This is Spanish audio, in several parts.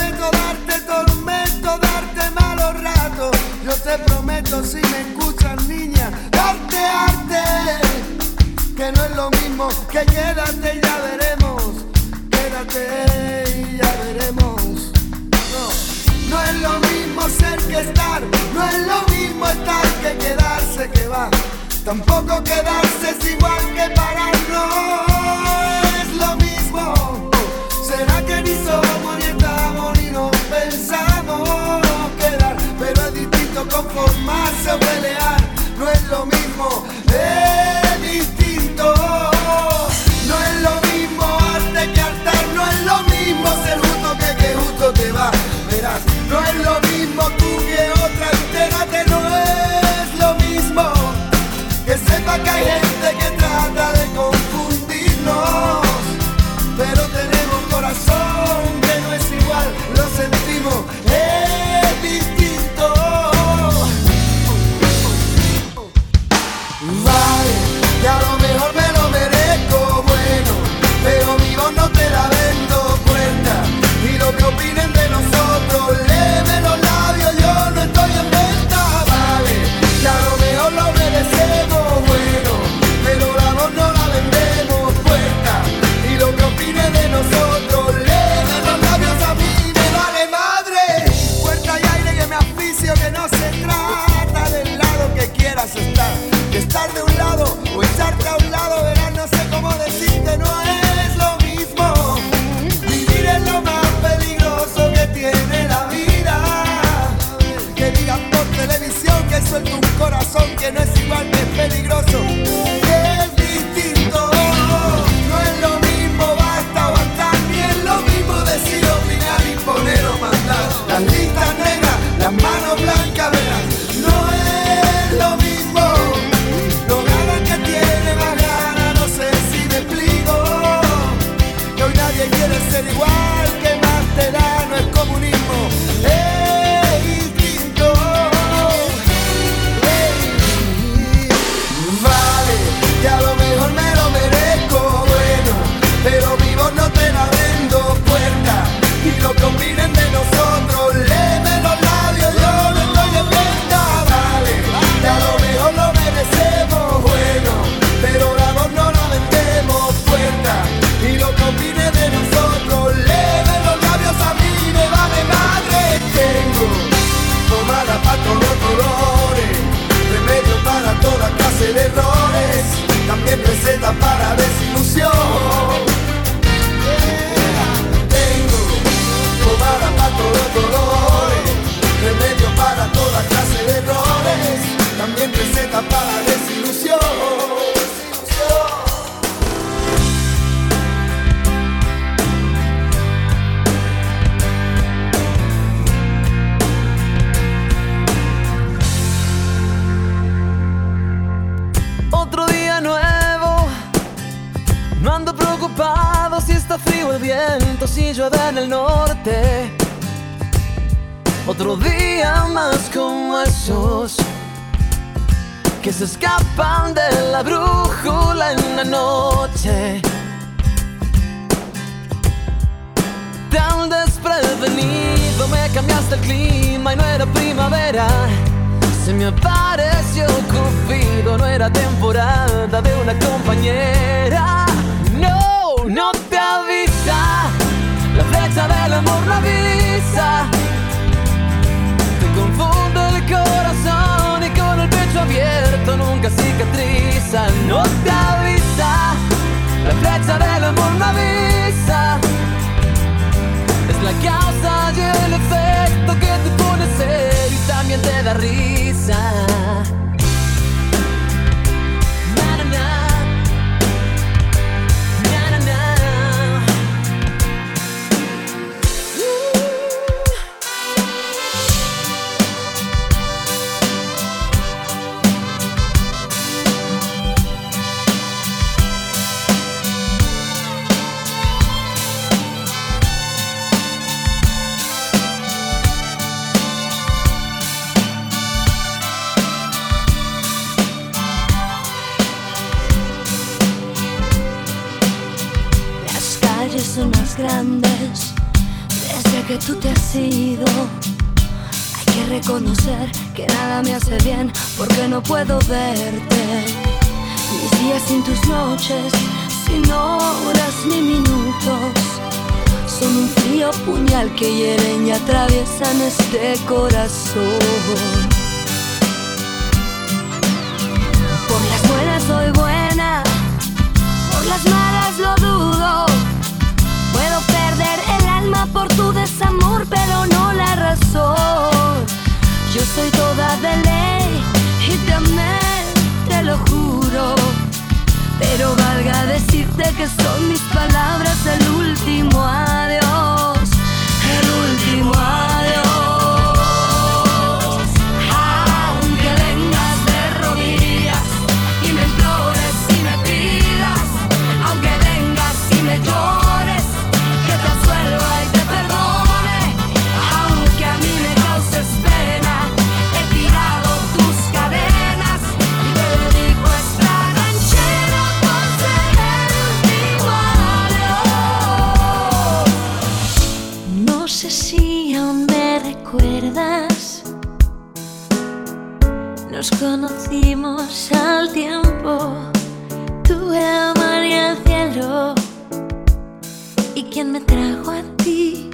prometo darte tormento, darte malos ratos. Yo te prometo, si me escuchas, niña, darte arte. Que no es lo mismo que quédate y ya veremos. Quédate y ya veremos. No, no es lo mismo ser que estar. No es lo mismo estar que quedarse que va. Tampoco quedarse es igual que parar. No es lo mismo. ¿Será que ni somos no conformarse o pelear, no es lo mismo, es distinto. No es lo mismo arte que altar, no es lo mismo ser justo que que justo te va. Verás, no es lo mismo. Otro día más como esos que se escapan de la brújula en la noche. Tan desprevenido me cambiaste el clima y no era primavera. Se me apareció Cupido, no era temporada de una compañera. No, no te avisa, la flecha del amor no avisa. Días sin tus noches, sin horas ni minutos, son un frío puñal que hieren y atraviesan este corazón. Por las buenas soy buena, por las malas lo dudo. Puedo perder el alma por tu desamor, pero no la razón. Yo soy toda de Pero valga decirte que son mis palabras el último adiós, el último adiós. Nos conocimos al tiempo, tú el mar y el cielo, y quien me trajo a ti.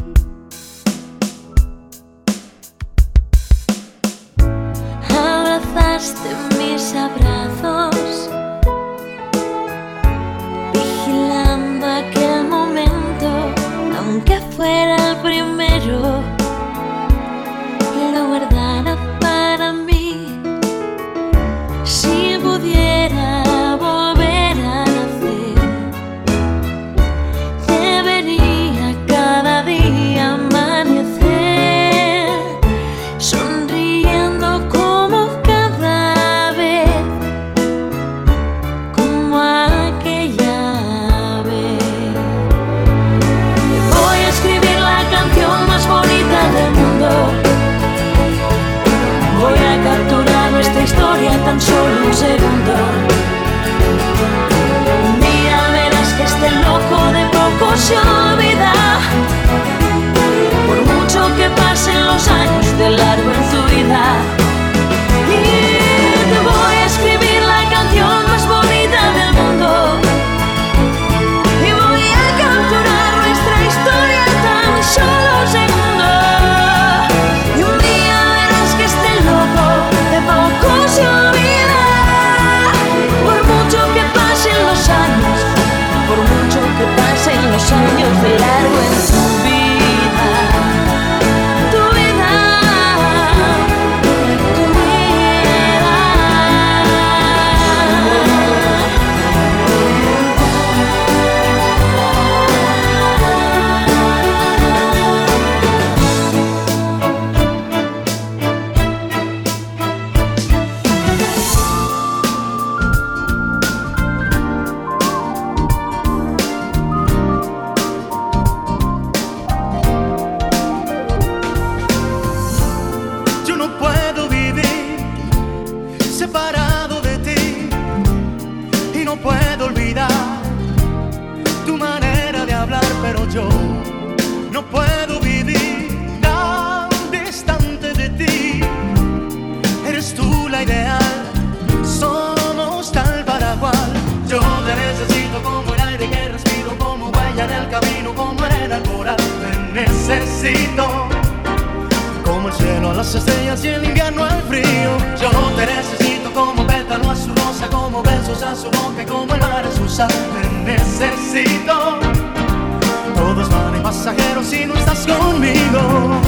no estás conmigo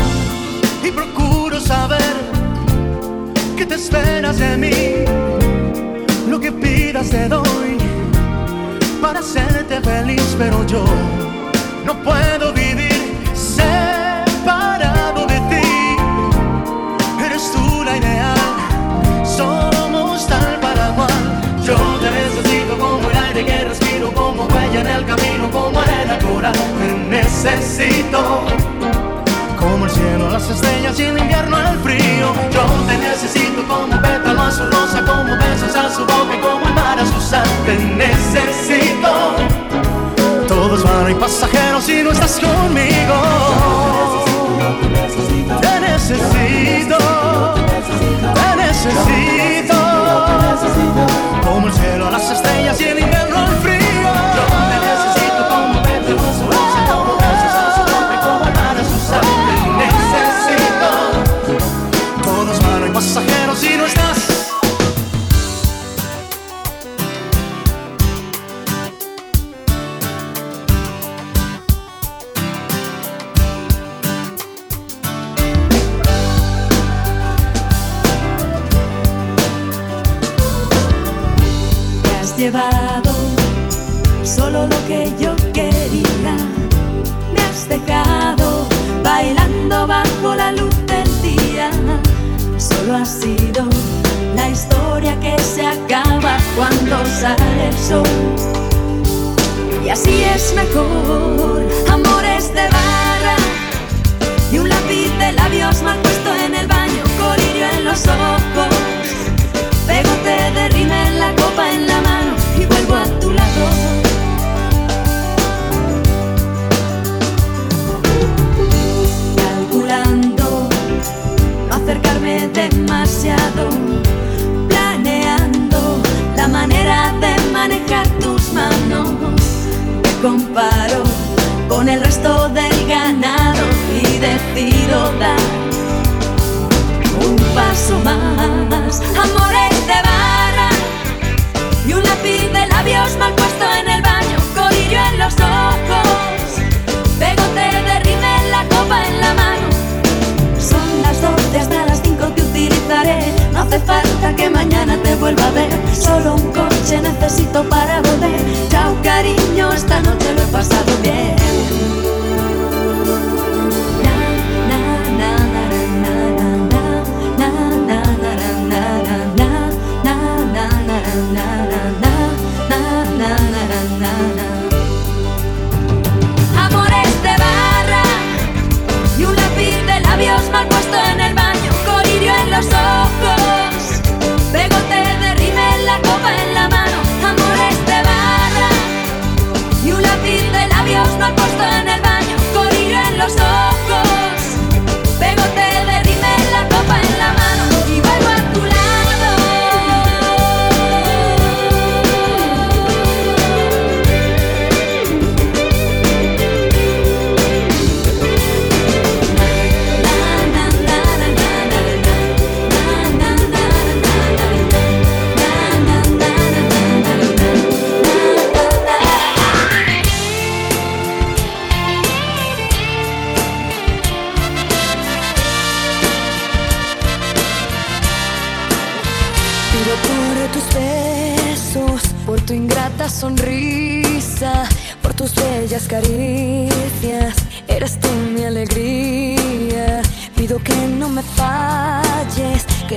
y procuro saber qué te esperas de mí. Lo que pidas te doy para hacerte feliz, pero yo no puedo vivir separado de ti. Eres tú la ideal, somos tal para cual. Yo te necesito como el aire que respiro, como huella en el camino, como ahora te necesito. Como el cielo, las estrellas y en invierno el frío. Yo te necesito como pétalo a su rosa, como besos a su boca y como el mar a su sal. Te necesito. Todo es vano y pasajero si no estás conmigo. Te necesito. Te necesito. Como el cielo, las estrellas y el invierno.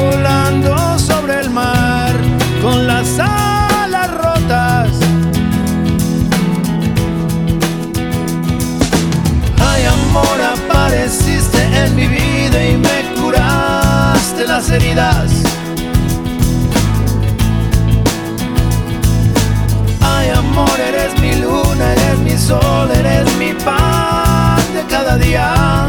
Volando sobre el mar con las alas rotas. Ay amor, apareciste en mi vida y me curaste las heridas. Ay amor, eres mi luna, eres mi sol, eres mi pan de cada día.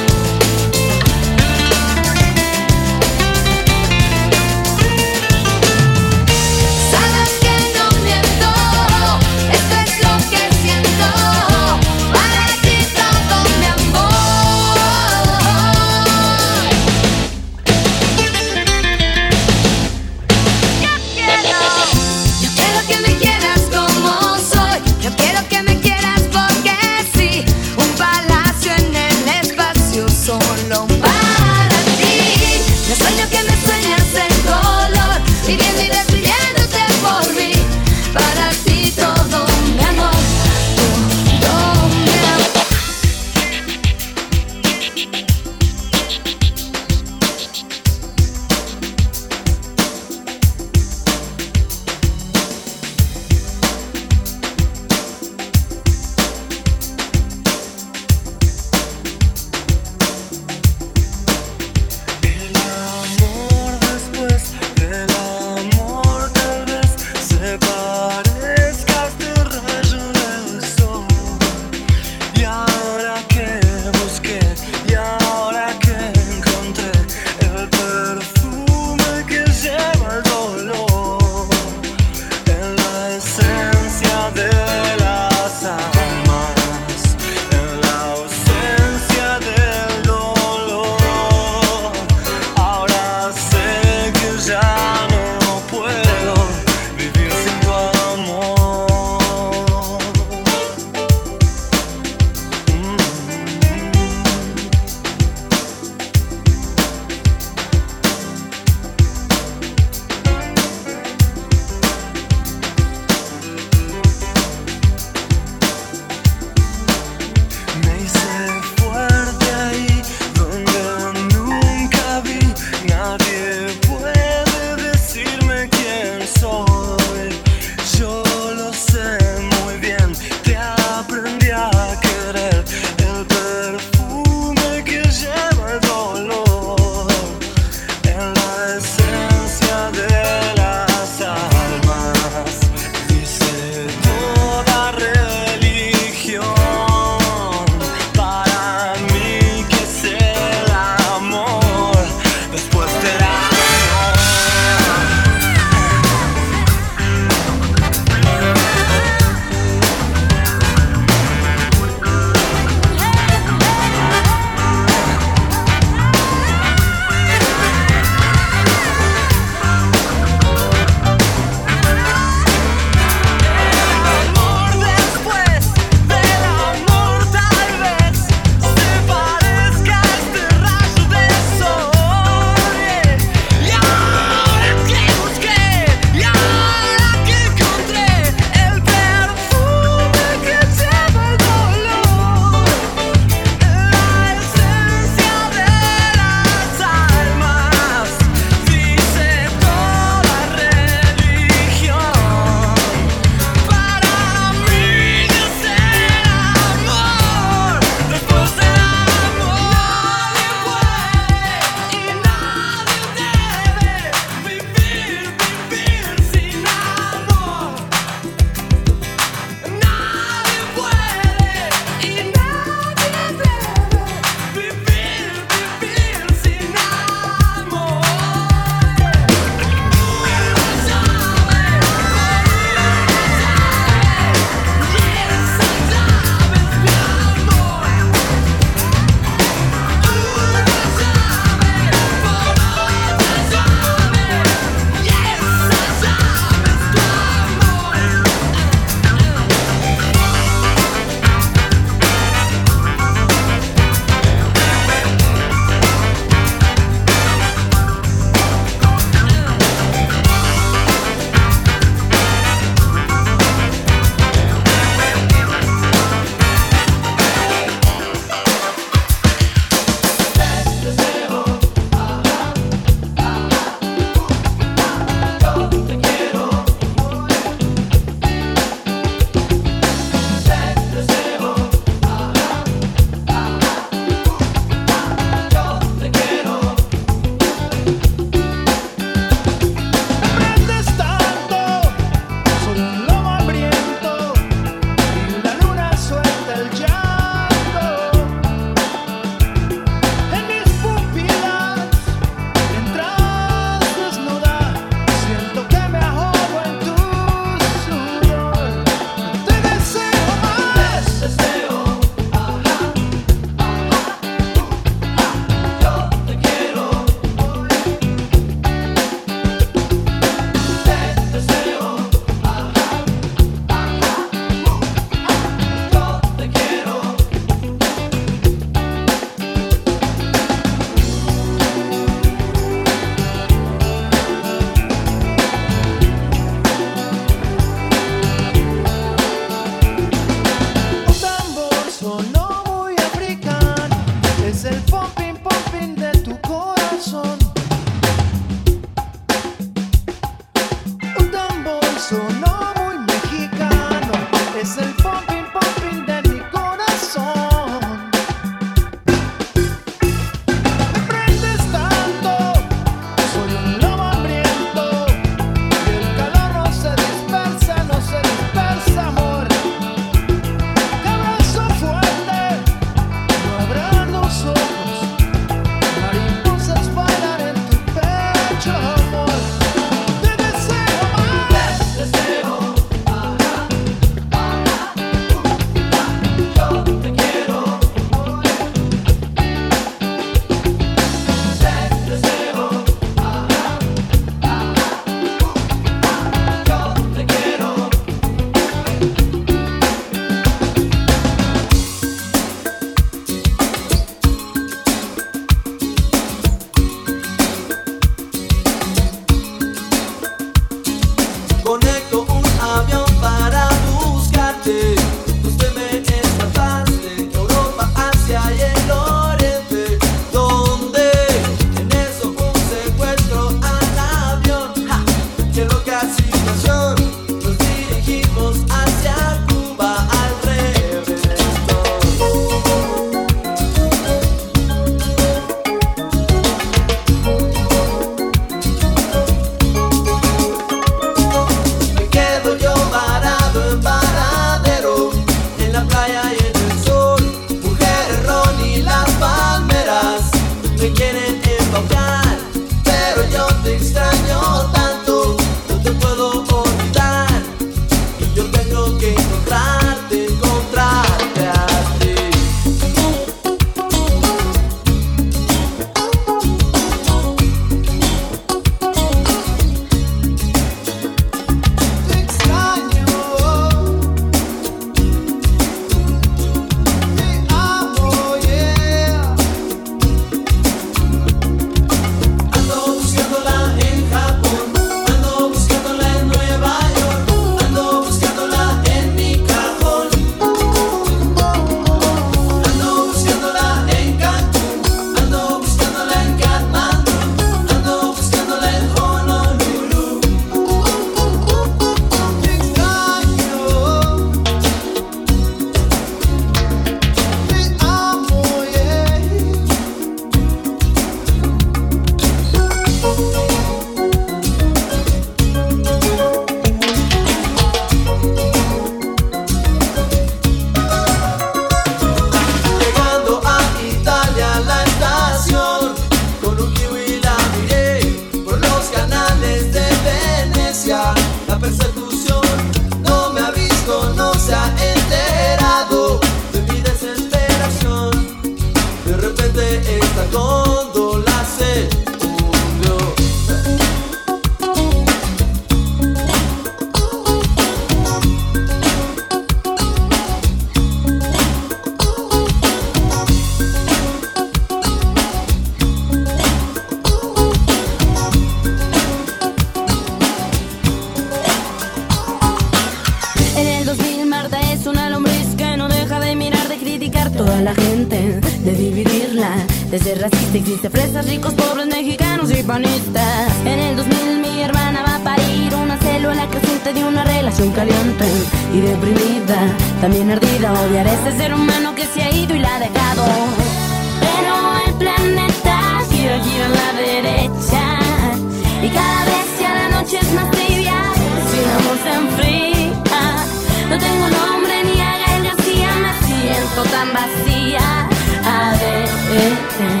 A ver, eh, eh,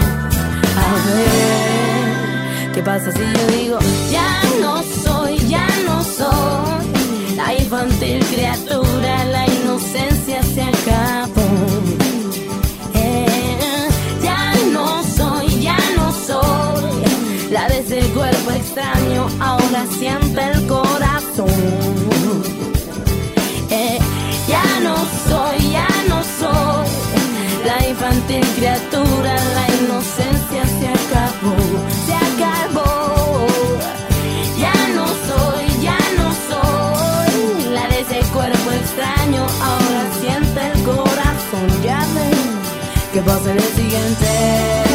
a ver, ¿qué pasa si yo digo, ya no soy, ya no soy la infantil criatura, la inocencia se acabó? Eh, ya no soy, ya no soy la de ese cuerpo extraño, ahora siente el corazón. criatura, la inocencia se acabó, se acabó. Ya no soy, ya no soy la de ese cuerpo extraño. Ahora siente el corazón, ya ven que pasa el siguiente.